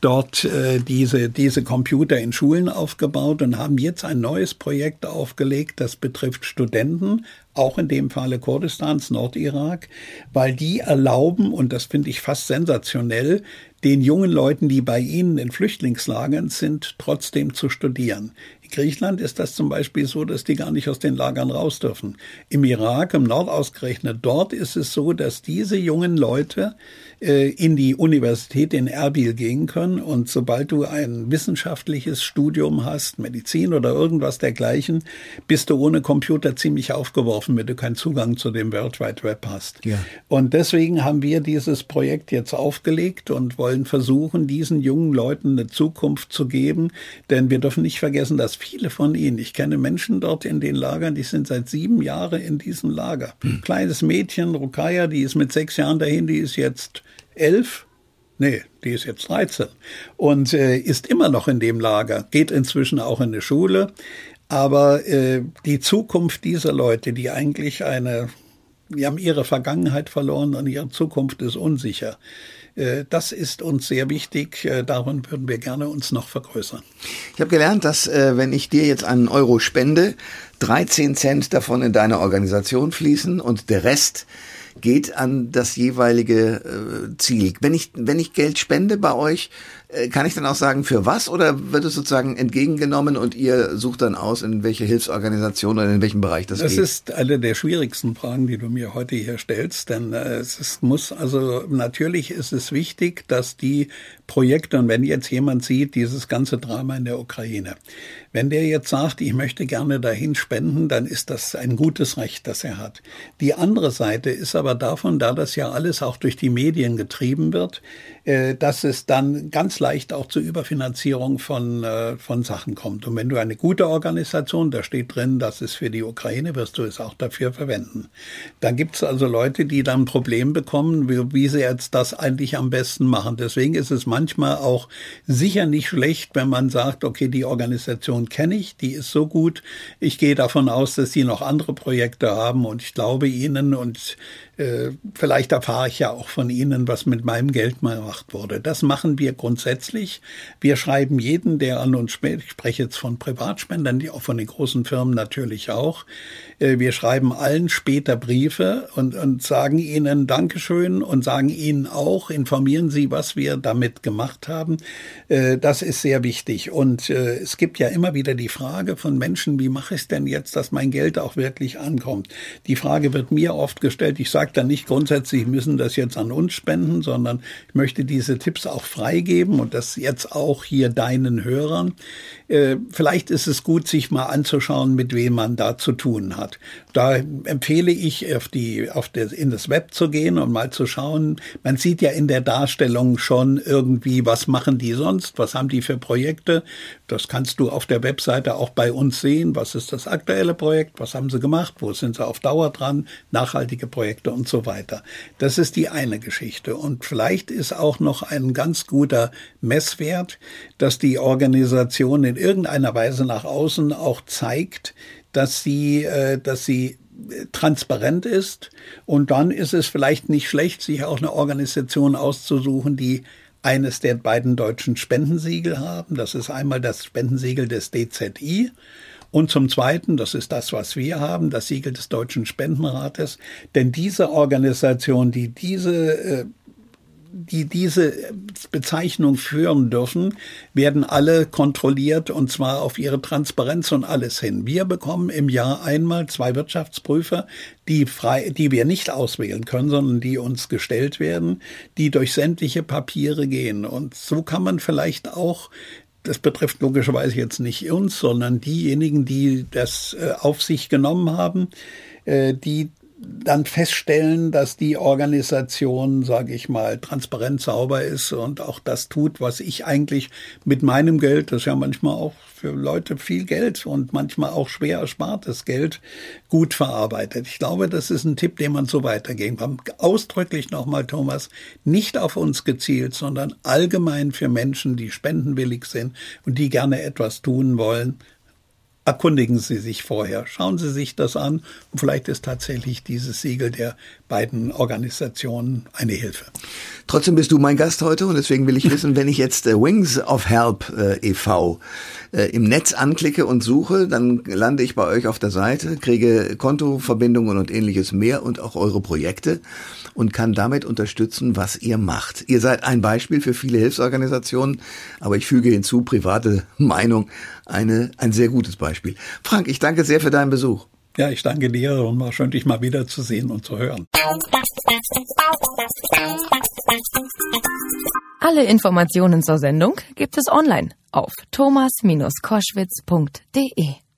dort äh, diese, diese Computer in Schulen aufgebaut und haben jetzt ein neues Projekt aufgelegt, das betrifft Studenten, auch in dem Falle Kurdistans, Nordirak, weil die erlauben, und das finde ich fast sensationell, den jungen Leuten, die bei ihnen in Flüchtlingslagern sind, trotzdem zu studieren. In Griechenland ist das zum Beispiel so, dass die gar nicht aus den Lagern raus dürfen. Im Irak, im Nord ausgerechnet, dort ist es so, dass diese jungen Leute in die Universität in Erbil gehen können und sobald du ein wissenschaftliches Studium hast, Medizin oder irgendwas dergleichen, bist du ohne Computer ziemlich aufgeworfen, wenn du keinen Zugang zu dem World Wide Web hast. Ja. Und deswegen haben wir dieses Projekt jetzt aufgelegt und wollen versuchen, diesen jungen Leuten eine Zukunft zu geben, denn wir dürfen nicht vergessen, dass viele von ihnen, ich kenne Menschen dort in den Lagern, die sind seit sieben Jahren in diesem Lager. Hm. Kleines Mädchen, Rukaya, die ist mit sechs Jahren dahin, die ist jetzt elf, nee, die ist jetzt 13 und äh, ist immer noch in dem Lager, geht inzwischen auch in die Schule. Aber äh, die Zukunft dieser Leute, die eigentlich eine, die haben ihre Vergangenheit verloren und ihre Zukunft ist unsicher. Äh, das ist uns sehr wichtig. Äh, darin würden wir gerne uns noch vergrößern. Ich habe gelernt, dass äh, wenn ich dir jetzt einen Euro spende, 13 Cent davon in deine Organisation fließen und der Rest geht an das jeweilige äh, Ziel. Wenn ich, wenn ich Geld spende bei euch, kann ich dann auch sagen, für was oder wird es sozusagen entgegengenommen und ihr sucht dann aus, in welche Hilfsorganisation oder in welchem Bereich das, das geht? Das ist eine der schwierigsten Fragen, die du mir heute hier stellst, denn äh, es ist, muss, also natürlich ist es wichtig, dass die Projekte, und wenn jetzt jemand sieht, dieses ganze Drama in der Ukraine, wenn der jetzt sagt, ich möchte gerne dahin spenden, dann ist das ein gutes Recht, das er hat. Die andere Seite ist aber davon, da das ja alles auch durch die Medien getrieben wird, äh, dass es dann ganz leicht auch zur Überfinanzierung von, äh, von Sachen kommt. Und wenn du eine gute Organisation, da steht drin, das ist für die Ukraine, wirst du es auch dafür verwenden. Dann gibt es also Leute, die dann ein Problem bekommen, wie, wie sie jetzt das eigentlich am besten machen. Deswegen ist es manchmal auch sicher nicht schlecht, wenn man sagt, okay, die Organisation kenne ich, die ist so gut. Ich gehe davon aus, dass sie noch andere Projekte haben und ich glaube ihnen und äh, vielleicht erfahre ich ja auch von Ihnen, was mit meinem Geld mal gemacht wurde. Das machen wir grundsätzlich. Wir schreiben jeden, der an uns spricht, ich spreche jetzt von Privatspendern, die auch von den großen Firmen natürlich auch, äh, wir schreiben allen später Briefe und, und sagen ihnen Dankeschön und sagen ihnen auch, informieren Sie, was wir damit gemacht haben. Äh, das ist sehr wichtig. Und äh, es gibt ja immer wieder die Frage von Menschen, wie mache ich es denn jetzt, dass mein Geld auch wirklich ankommt? Die Frage wird mir oft gestellt. Ich sage dann nicht grundsätzlich, müssen das jetzt an uns spenden, sondern ich möchte diese Tipps auch freigeben und das jetzt auch hier deinen Hörern. Vielleicht ist es gut, sich mal anzuschauen, mit wem man da zu tun hat. Da empfehle ich, auf die, auf das, in das Web zu gehen und mal zu schauen. Man sieht ja in der Darstellung schon irgendwie, was machen die sonst, was haben die für Projekte. Das kannst du auf der Webseite auch bei uns sehen. Was ist das aktuelle Projekt? Was haben sie gemacht? Wo sind sie auf Dauer dran? Nachhaltige Projekte und so weiter. Das ist die eine Geschichte. Und vielleicht ist auch noch ein ganz guter Messwert, dass die Organisation in irgendeiner Weise nach außen auch zeigt, dass sie, äh, dass sie transparent ist. Und dann ist es vielleicht nicht schlecht, sich auch eine Organisation auszusuchen, die eines der beiden deutschen Spendensiegel haben. Das ist einmal das Spendensiegel des DZI und zum Zweiten, das ist das, was wir haben, das Siegel des Deutschen Spendenrates. Denn diese Organisation, die diese äh, die diese Bezeichnung führen dürfen, werden alle kontrolliert und zwar auf ihre Transparenz und alles hin. Wir bekommen im Jahr einmal zwei Wirtschaftsprüfer, die frei, die wir nicht auswählen können, sondern die uns gestellt werden, die durch sämtliche Papiere gehen. Und so kann man vielleicht auch das betrifft logischerweise jetzt nicht uns, sondern diejenigen, die das äh, auf sich genommen haben, äh, die dann feststellen, dass die Organisation, sage ich mal, transparent sauber ist und auch das tut, was ich eigentlich mit meinem Geld, das ja manchmal auch für Leute viel Geld und manchmal auch schwer erspartes Geld, gut verarbeitet. Ich glaube, das ist ein Tipp, den man so weitergeben kann. Ausdrücklich nochmal, Thomas, nicht auf uns gezielt, sondern allgemein für Menschen, die spendenwillig sind und die gerne etwas tun wollen erkundigen Sie sich vorher, schauen Sie sich das an und vielleicht ist tatsächlich dieses Siegel der beiden Organisationen eine Hilfe. Trotzdem bist du mein Gast heute und deswegen will ich wissen, wenn ich jetzt äh, Wings of Help äh, e.V. Äh, im Netz anklicke und suche, dann lande ich bei euch auf der Seite, kriege Kontoverbindungen und ähnliches mehr und auch eure Projekte und kann damit unterstützen, was ihr macht. Ihr seid ein Beispiel für viele Hilfsorganisationen, aber ich füge hinzu, private Meinung, eine, ein sehr gutes Beispiel. Frank, ich danke sehr für deinen Besuch. Ja, ich danke dir und war schön, dich mal wieder zu sehen und zu hören. Alle Informationen zur Sendung gibt es online auf thomas-koschwitz.de.